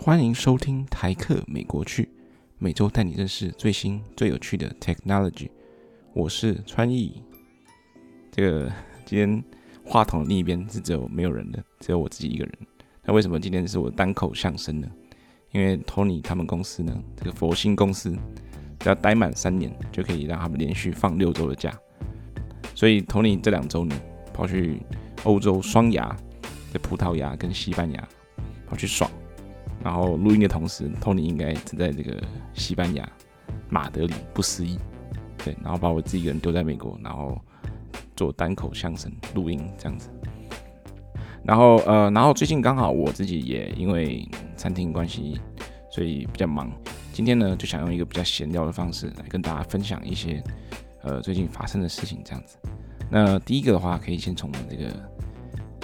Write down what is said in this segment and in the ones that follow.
欢迎收听台客美国趣，每周带你认识最新最有趣的 technology。我是川艺。这个今天话筒的另一边是只有没有人的，只有我自己一个人。那为什么今天是我单口相声呢？因为 Tony 他们公司呢，这个佛心公司，只要待满三年就可以让他们连续放六周的假。所以 Tony 这两周呢，跑去欧洲双牙，在葡萄牙跟西班牙跑去爽。然后录音的同时，Tony 应该正在这个西班牙马德里不思议，对，然后把我自己一个人丢在美国，然后做单口相声录音这样子。然后呃，然后最近刚好我自己也因为餐厅关系，所以比较忙。今天呢，就想用一个比较闲聊的方式来跟大家分享一些呃最近发生的事情这样子。那第一个的话，可以先从我们这个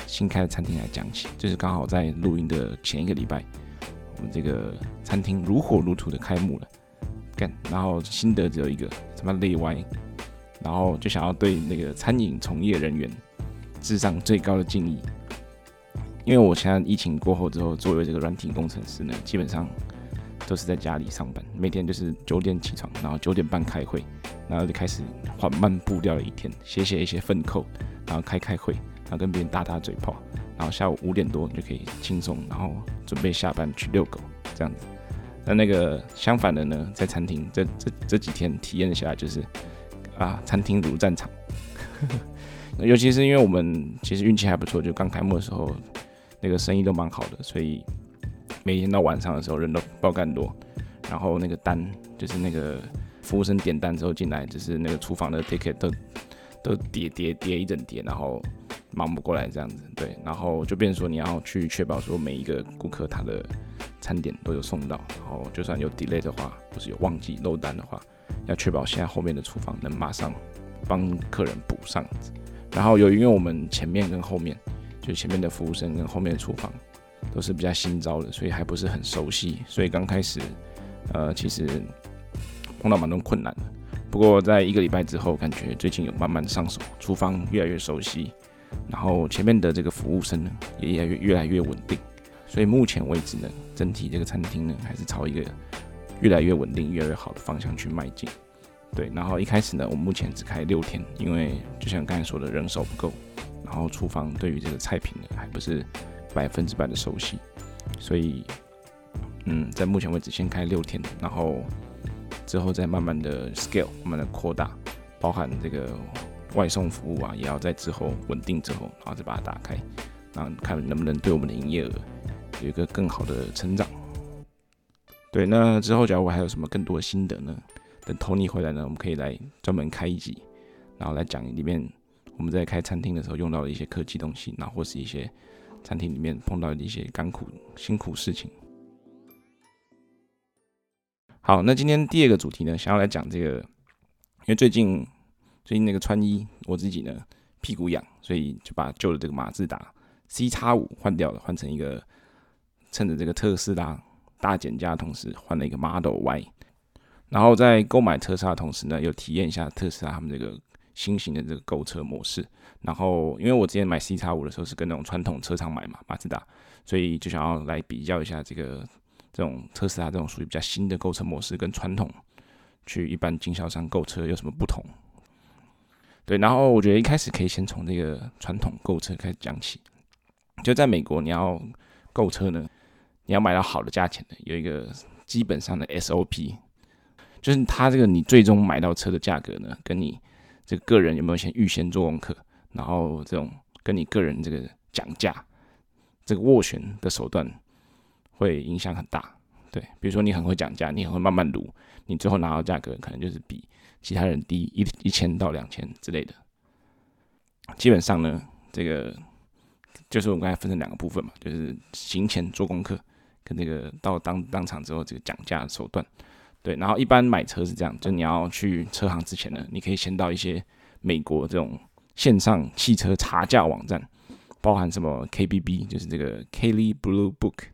新开的餐厅来讲起，就是刚好在录音的前一个礼拜。我们这个餐厅如火如荼的开幕了，干，然后心得只有一个，什么累歪，然后就想要对那个餐饮从业人员致上最高的敬意，因为我现在疫情过后之后，作为这个软体工程师呢，基本上都是在家里上班，每天就是九点起床，然后九点半开会，然后就开始缓慢步调的一天，写写一些粪扣，然后开开会，然后跟别人打打嘴炮。然后下午五点多就可以轻松，然后准备下班去遛狗这样子。那那个相反的呢，在餐厅这这这几天体验下来就是啊，餐厅如战场。尤其是因为我们其实运气还不错，就刚开幕的时候那个生意都蛮好的，所以每天到晚上的时候人都爆干多。然后那个单就是那个服务生点单之后进来，就是那个厨房的 ticket 都都叠叠叠一整叠，然后。忙不过来这样子，对，然后就变成说你要去确保说每一个顾客他的餐点都有送到，然后就算有 delay 的话，或是有忘记漏单的话，要确保现在后面的厨房能马上帮客人补上。然后由于我们前面跟后面，就前面的服务生跟后面的厨房都是比较新招的，所以还不是很熟悉，所以刚开始呃其实碰到蛮多困难的。不过在一个礼拜之后，感觉最近有慢慢上手，厨房越来越熟悉。然后前面的这个服务生呢，也越来越越来越稳定，所以目前为止呢，整体这个餐厅呢，还是朝一个越来越稳定、越来越好的方向去迈进。对，然后一开始呢，我们目前只开六天，因为就像刚才说的，人手不够，然后厨房对于这个菜品呢，还不是百分之百的熟悉，所以嗯，在目前为止先开六天，然后之后再慢慢的 scale，慢慢的扩大，包含这个。外送服务啊，也要在之后稳定之后，然后再把它打开，然后看能不能对我们的营业额有一个更好的成长。对，那之后假如我还有什么更多的心得呢？等 Tony 回来呢，我们可以来专门开一集，然后来讲里面我们在开餐厅的时候用到的一些科技东西，然后或是一些餐厅里面碰到的一些甘苦辛苦事情。好，那今天第二个主题呢，想要来讲这个，因为最近。最近那个穿衣，我自己呢屁股痒，所以就把旧的这个马自达 C 叉五换掉了，换成一个趁着这个特斯拉大减价的同时换了一个 Model Y。然后在购买特斯拉的同时呢，又体验一下特斯拉他们这个新型的这个购车模式。然后因为我之前买 C 叉五的时候是跟那种传统车厂买嘛，马自达，所以就想要来比较一下这个这种特斯拉这种属于比较新的购车模式跟传统去一般经销商购车有什么不同。对，然后我觉得一开始可以先从这个传统购车开始讲起。就在美国，你要购车呢，你要买到好的价钱的，有一个基本上的 SOP，就是它这个你最终买到车的价格呢，跟你这个个人有没有先预先做功课，然后这种跟你个人这个讲价、这个斡旋的手段会影响很大。对，比如说你很会讲价，你很会慢慢读，你最后拿到价格可能就是比。其他人低一一千到两千之类的，基本上呢，这个就是我们刚才分成两个部分嘛，就是行前做功课，跟这个到当当场之后这个讲价的手段，对。然后一般买车是这样，就你要去车行之前呢，你可以先到一些美国这种线上汽车查价网站，包含什么 KBB，就是这个 Kelly Blue Book，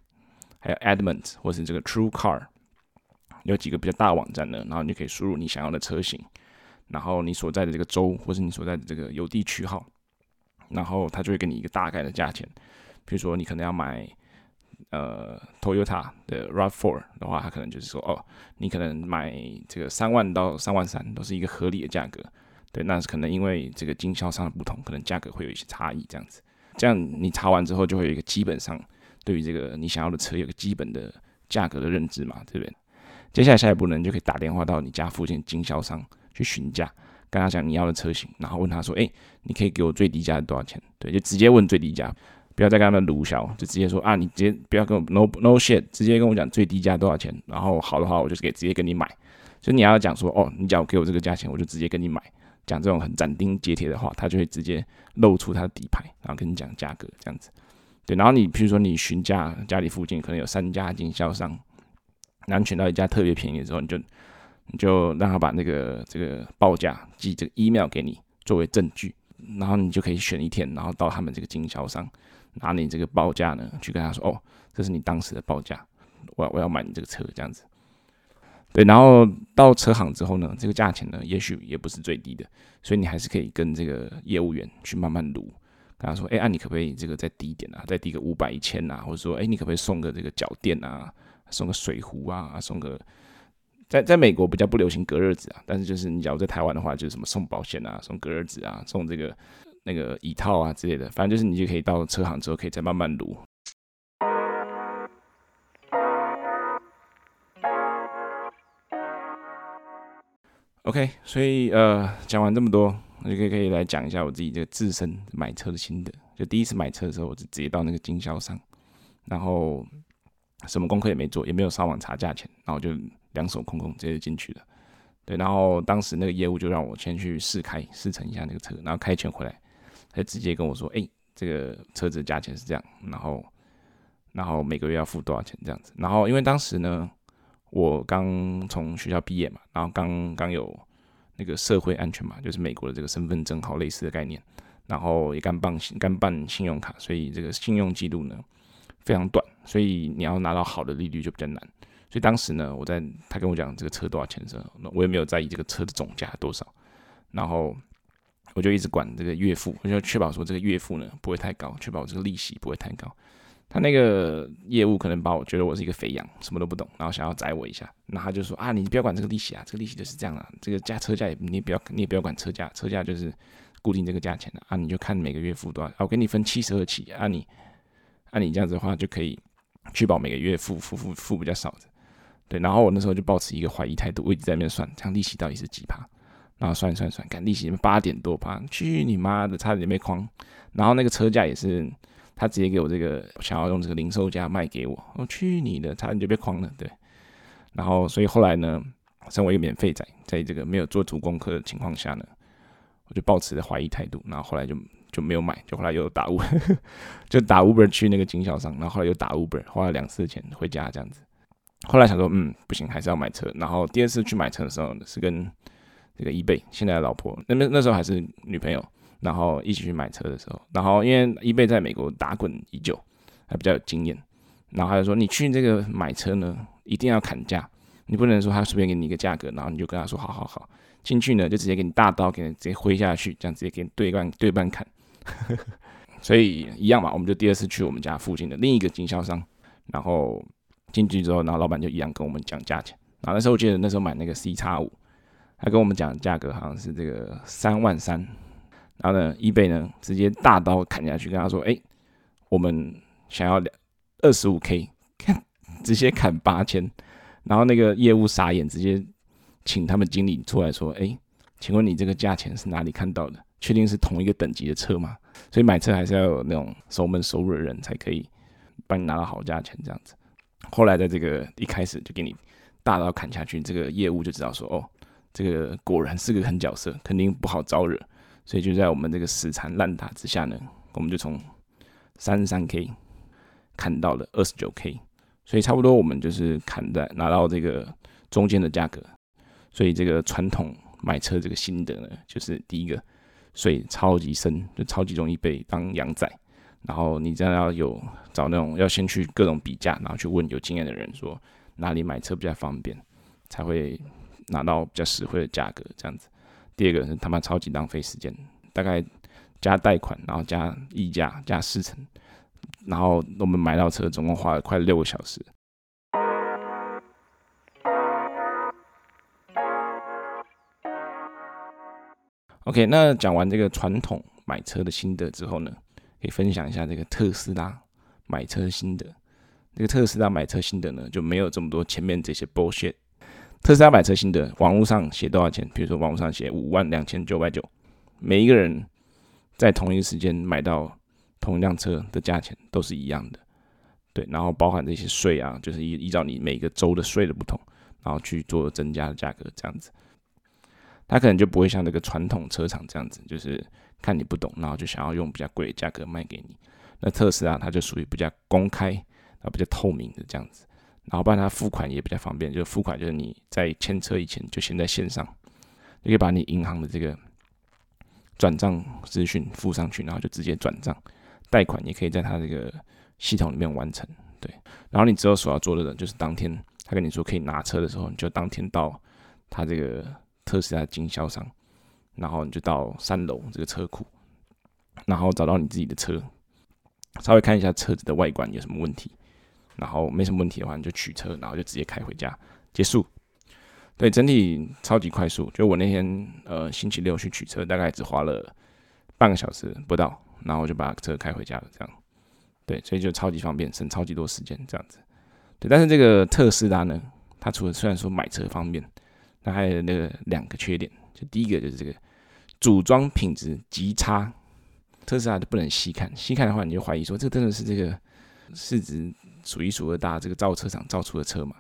还有 Edmunds 或是这个 True Car。有几个比较大网站呢，然后你就可以输入你想要的车型，然后你所在的这个州或是你所在的这个邮递区号，然后它就会给你一个大概的价钱。比如说你可能要买呃，Toyota 的 RAV4 的话，它可能就是说，哦，你可能买这个三万到三万三都是一个合理的价格。对，那是可能因为这个经销商的不同，可能价格会有一些差异，这样子。这样你查完之后，就会有一个基本上对于这个你想要的车有个基本的价格的认知嘛，对不对？接下来下一步呢，你就可以打电话到你家附近经销商去询价，跟他讲你要的车型，然后问他说：“哎，你可以给我最低价多少钱？”对，就直接问最低价，不要再跟他们卢小，就直接说啊，你直接不要跟我 no no shit，直接跟我讲最低价多少钱，然后好的话我就是给直接跟你买。所以你要讲说哦，你只要给我这个价钱，我就直接跟你买。讲这种很斩钉截铁的话，他就会直接露出他的底牌，然后跟你讲价格这样子。对，然后你比如说你询价，家里附近可能有三家经销商。然后选到一家特别便宜的时候，你就你就让他把那个这个报价寄这个 email 给你作为证据，然后你就可以选一天，然后到他们这个经销商拿你这个报价呢，去跟他说：“哦，这是你当时的报价，我我要买你这个车这样子。”对，然后到车行之后呢，这个价钱呢，也许也不是最低的，所以你还是可以跟这个业务员去慢慢撸，跟他说：“哎，啊，你可不可以这个再低一点啊？再低个五百一千啊？或者说，哎，你可不可以送个这个脚垫啊？”送个水壶啊，送个在在美国比较不流行隔热纸啊，但是就是你假如在台湾的话，就是什么送保险啊，送隔热纸啊，送这个那个椅套啊之类的，反正就是你就可以到车行之后，可以再慢慢卢。OK，所以呃讲完这么多，我就可以可以来讲一下我自己这个自身买车的心得。就第一次买车的时候，我就直接到那个经销商，然后。什么功课也没做，也没有上网查价钱，然后就两手空空直接进去了。对，然后当时那个业务就让我先去试开试乘一下那个车，然后开钱回来，他直接跟我说：“哎，这个车子价钱是这样，然后然后每个月要付多少钱这样子。”然后因为当时呢，我刚从学校毕业嘛，然后刚刚有那个社会安全嘛，就是美国的这个身份证号类似的概念，然后也刚办刚办信用卡，所以这个信用记录呢。非常短，所以你要拿到好的利率就比较难。所以当时呢，我在他跟我讲这个车多少钱的时候，那我也没有在意这个车的总价多少，然后我就一直管这个月付，我就确保说这个月付呢不会太高，确保这个利息不会太高。他那个业务可能把我觉得我是一个肥羊，什么都不懂，然后想要宰我一下，那他就说啊，你不要管这个利息啊，这个利息就是这样啊，这个价车价也你也不要你也不要管车价，车价就是固定这个价钱的啊，你就看每个月付多少，啊，我给你分七十二期啊，你。按、你这样子的话，就可以确保每个月付付付付比较少的，对。然后我那时候就抱持一个怀疑态度，我一直在那边算，这样利息到底是几趴？然后算算算，看利息八点多趴，去你妈的，差点被诓。然后那个车价也是，他直接给我这个想要用这个零售价卖给我，我去你的，差点就被诓了，对。然后所以后来呢，身为一个免费仔，在这个没有做足功课的情况下呢，我就抱持着怀疑态度，然后后来就。就没有买，就后来又打 Uber，就打 Uber 去那个经销商，然后后来又打 Uber，花了两次钱回家这样子。后来想说，嗯，不行，还是要买车。然后第二次去买车的时候，是跟这个 eBay 现在的老婆，那边那时候还是女朋友，然后一起去买车的时候，然后因为 eBay 在美国打滚已久，还比较有经验，然后他就说，你去这个买车呢，一定要砍价，你不能说他随便给你一个价格，然后你就跟他说好好好，进去呢就直接给你大刀，给你直接挥下去，这样直接给你对半对半砍。所以一样嘛，我们就第二次去我们家附近的另一个经销商，然后进去之后，然后老板就一样跟我们讲价钱。然后那时候我记得那时候买那个 C 叉五，他跟我们讲价格好像是这个三万三。然后呢，eBay 呢直接大刀砍下去，跟他说：“哎，我们想要两二十五 K，看直接砍八千。”然后那个业务傻眼，直接请他们经理出来说：“哎，请问你这个价钱是哪里看到的？”确定是同一个等级的车吗？所以买车还是要有那种熟门熟路的人才可以帮你拿到好价钱这样子。后来在这个一开始就给你大刀砍下去，这个业务就知道说哦，这个果然是个狠角色，肯定不好招惹。所以就在我们这个死缠烂打之下呢，我们就从三十三 K 砍到了二十九 K，所以差不多我们就是砍在拿到这个中间的价格。所以这个传统买车这个心得呢，就是第一个。水超级深，就超级容易被当羊仔。然后你这样要有找那种要先去各种比价，然后去问有经验的人说哪里买车比较方便，才会拿到比较实惠的价格。这样子。第二个是他妈超级浪费时间，大概加贷款，然后加溢价加四成，然后我们买到车总共花了快六个小时。OK，那讲完这个传统买车的心得之后呢，可以分享一下这个特斯拉买车心得。这个特斯拉买车心得呢，就没有这么多前面这些 bullshit。特斯拉买车心得，网络上写多少钱？比如说网络上写五万两千九百九，每一个人在同一时间买到同一辆车的价钱都是一样的。对，然后包含这些税啊，就是依依照你每个州的税的不同，然后去做增加的价格这样子。他可能就不会像那个传统车厂这样子，就是看你不懂，然后就想要用比较贵的价格卖给你。那特斯拉它就属于比较公开，然后比较透明的这样子，然后不然它付款也比较方便，就付款就是你在签车以前就先在线上，就可以把你银行的这个转账资讯附上去，然后就直接转账。贷款也可以在它这个系统里面完成，对。然后你之后所要做的人，就是当天他跟你说可以拿车的时候，你就当天到他这个。特斯拉经销商，然后你就到三楼这个车库，然后找到你自己的车，稍微看一下车子的外观有什么问题，然后没什么问题的话，你就取车，然后就直接开回家结束。对，整体超级快速。就我那天呃星期六去取车，大概只花了半个小时不到，然后我就把车开回家了。这样，对，所以就超级方便，省超级多时间这样子。对，但是这个特斯拉呢，它除了虽然说买车方便。那还有那个两个缺点，就第一个就是这个组装品质极差，特斯拉都不能细看，细看的话你就怀疑说，这真的是这个市值数一数二大这个造车厂造出的车嘛？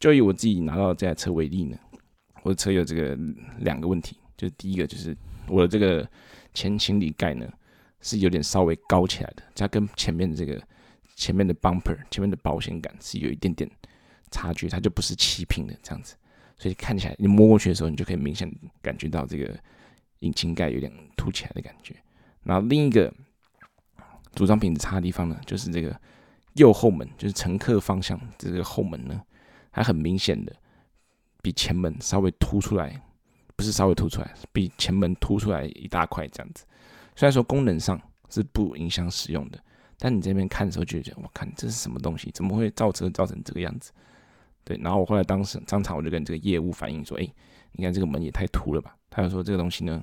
就以我自己拿到这台车为例呢，我的车有这个两个问题，就是第一个就是我的这个前行李盖呢是有点稍微高起来的，它跟前面的这个前面的 bumper 前面的保险杆是有一点点差距，它就不是齐平的这样子。所以看起来，你摸过去的时候，你就可以明显感觉到这个引擎盖有点凸起来的感觉。然后另一个组装品质差的地方呢，就是这个右后门，就是乘客方向这个后门呢，还很明显的比前门稍微凸出来，不是稍微凸出来，比前门凸出来一大块这样子。虽然说功能上是不影响使用的，但你这边看的时候就觉得，我看这是什么东西？怎么会造车造成这个样子？对，然后我后来当时当场我就跟这个业务反映说，哎，你看这个门也太凸了吧？他就说这个东西呢，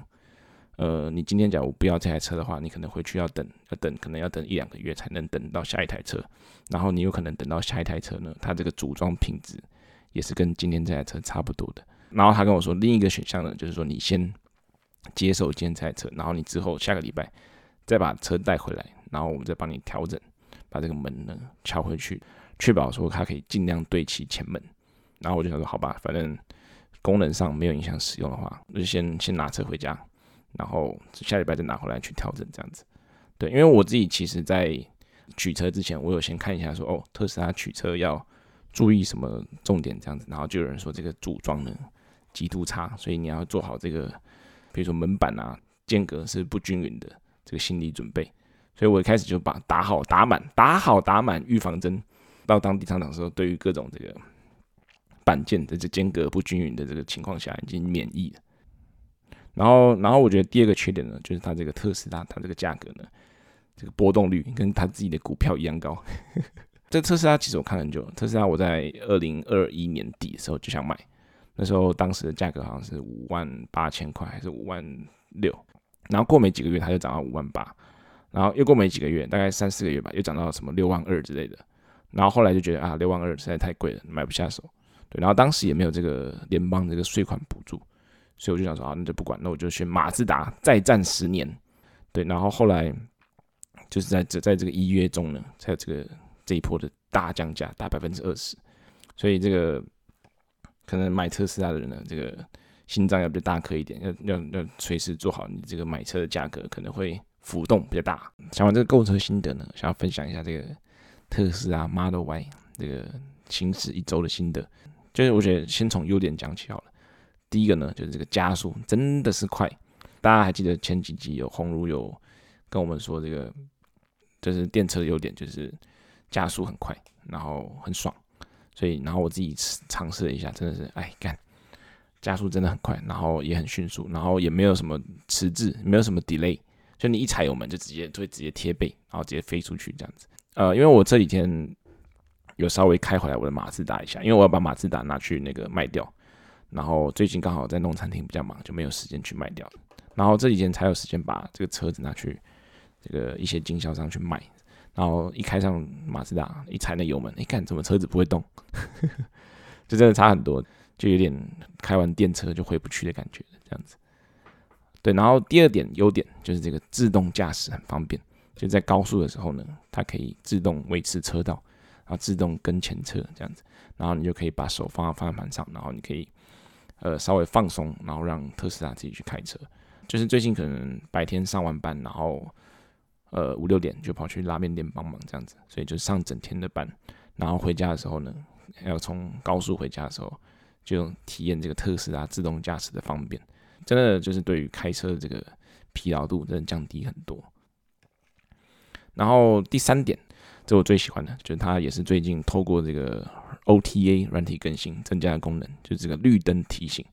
呃，你今天假如不要这台车的话，你可能回去要等，要等，可能要等一两个月才能等到下一台车。然后你有可能等到下一台车呢，它这个组装品质也是跟今天这台车差不多的。然后他跟我说另一个选项呢，就是说你先接手今天这台车，然后你之后下个礼拜再把车带回来，然后我们再帮你调整，把这个门呢敲回去。确保说它可以尽量对齐前门，然后我就想说好吧，反正功能上没有影响使用的话，那就先先拿车回家，然后下礼拜再拿回来去调整这样子。对，因为我自己其实在取车之前，我有先看一下说哦，特斯拉取车要注意什么重点这样子，然后就有人说这个组装呢极度差，所以你要做好这个，比如说门板啊间隔是不均匀的这个心理准备。所以我一开始就把打好打满打好打满预防针。到当地上场的时候，对于各种这个板件的这间隔不均匀的这个情况下，已经免疫了。然后，然后我觉得第二个缺点呢，就是它这个特斯拉，它这个价格呢，这个波动率跟它自己的股票一样高。这特斯拉其实我看很久，特斯拉我在二零二一年底的时候就想买，那时候当时的价格好像是五万八千块还是五万六，然后过没几个月它就涨到五万八，然后又过没几个月，大概三四个月吧，又涨到什么六万二之类的。然后后来就觉得啊，六万二实在太贵了，买不下手。对，然后当时也没有这个联邦这个税款补助，所以我就想说啊，那就不管，那我就选马自达再战十年。对，然后后来就是在这在这个一月中呢，才有这个这一波的大降价，大百分之二十。所以这个可能买特斯拉的人呢，这个心脏要比较大颗一点，要要要随时做好你这个买车的价格可能会浮动比较大。讲完这个购车心得呢，想要分享一下这个。特斯拉 Model Y 这个行驶一周的心得，就是我觉得先从优点讲起好了。第一个呢，就是这个加速真的是快。大家还记得前几集有红儒有跟我们说，这个就是电车的优点就是加速很快，然后很爽。所以，然后我自己尝试了一下，真的是哎干，加速真的很快，然后也很迅速，然后也没有什么迟滞，没有什么 delay，就你一踩油门就直接就会直接贴背，然后直接飞出去这样子。呃，因为我这几天有稍微开回来我的马自达一下，因为我要把马自达拿去那个卖掉，然后最近刚好在弄餐厅比较忙，就没有时间去卖掉，然后这几天才有时间把这个车子拿去这个一些经销商去卖，然后一开上马自达，一踩那油门，一看怎么车子不会动，就真的差很多，就有点开完电车就回不去的感觉，这样子。对，然后第二点优点就是这个自动驾驶很方便。就在高速的时候呢，它可以自动维持车道，然后自动跟前车这样子，然后你就可以把手放在方向盘上，然后你可以呃稍微放松，然后让特斯拉自己去开车。就是最近可能白天上完班，然后呃五六点就跑去拉面店帮忙这样子，所以就上整天的班，然后回家的时候呢，要从高速回家的时候，就体验这个特斯拉自动驾驶的方便，真的就是对于开车的这个疲劳度真的降低很多。然后第三点，这我最喜欢的，就是它也是最近透过这个 OTA 软体更新增加的功能，就是这个绿灯提醒。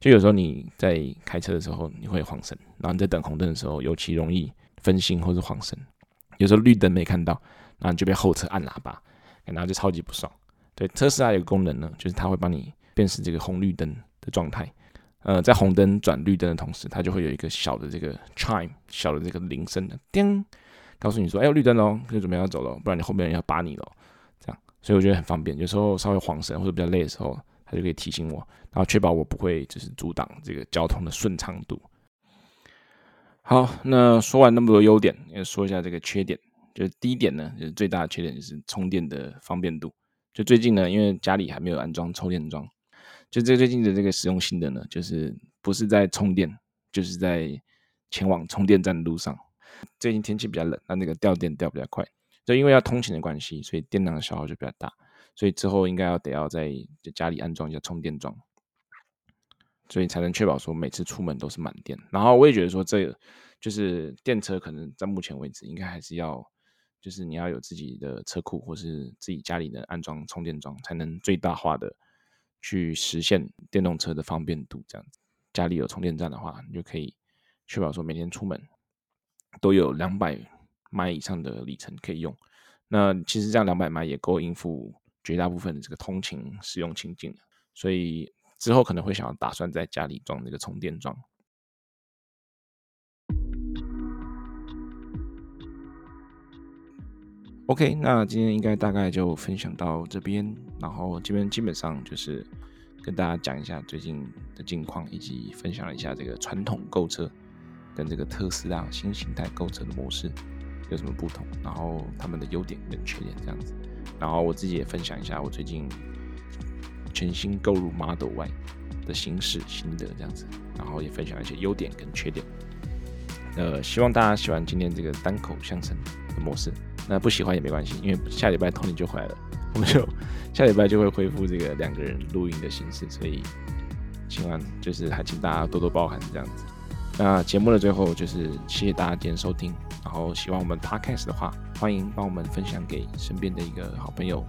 就有时候你在开车的时候，你会晃神，然后你在等红灯的时候，尤其容易分心或是晃神。有时候绿灯没看到，然后你就被后车按喇叭，然后就超级不爽。对，特斯拉有个功能呢，就是它会帮你辨识这个红绿灯的状态。呃，在红灯转绿灯的同时，它就会有一个小的这个 chime，小的这个铃声的叮。告诉你说，哎，绿灯喽，就准备要走了，不然你后面人要扒你了。这样，所以我觉得很方便。有时候稍微晃神或者比较累的时候，它就可以提醒我，然后确保我不会就是阻挡这个交通的顺畅度。好，那说完那么多优点，要说一下这个缺点。就是第一点呢，就是最大的缺点就是充电的方便度。就最近呢，因为家里还没有安装充电桩，就这最近的这个使用心得呢，就是不是在充电，就是在前往充电站的路上。最近天气比较冷，那那个掉电掉比较快，就因为要通勤的关系，所以电量的消耗就比较大，所以之后应该要得要在家里安装一下充电桩，所以才能确保说每次出门都是满电。然后我也觉得说，这就是电车可能在目前为止应该还是要，就是你要有自己的车库或是自己家里的安装充电桩，才能最大化的去实现电动车的方便度。这样子，家里有充电站的话，你就可以确保说每天出门。都有两百迈以上的里程可以用，那其实这样两百迈也够应付绝大部分的这个通勤使用情境，所以之后可能会想要打算在家里装那个充电桩。OK，那今天应该大概就分享到这边，然后这边基本上就是跟大家讲一下最近的近况，以及分享一下这个传统购车。跟这个特斯拉新形态构成的模式有什么不同？然后他们的优点跟缺点这样子。然后我自己也分享一下我最近全新购入 Model Y 的行驶心得这样子。然后也分享一些优点跟缺点。呃，希望大家喜欢今天这个单口相声的模式。那不喜欢也没关系，因为下礼拜 Tony 就回来了，我们就下礼拜就会恢复这个两个人录音的形式。所以希望就是还请大家多多包涵这样子。那节目的最后就是谢谢大家今天收听，然后喜欢我们 Podcast 的话，欢迎帮我们分享给身边的一个好朋友，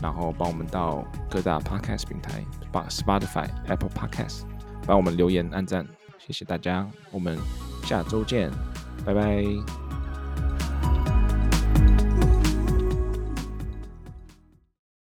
然后帮我们到各大 Podcast 平台把，Spotify、Apple Podcast，帮我们留言、按赞，谢谢大家，我们下周见，拜拜。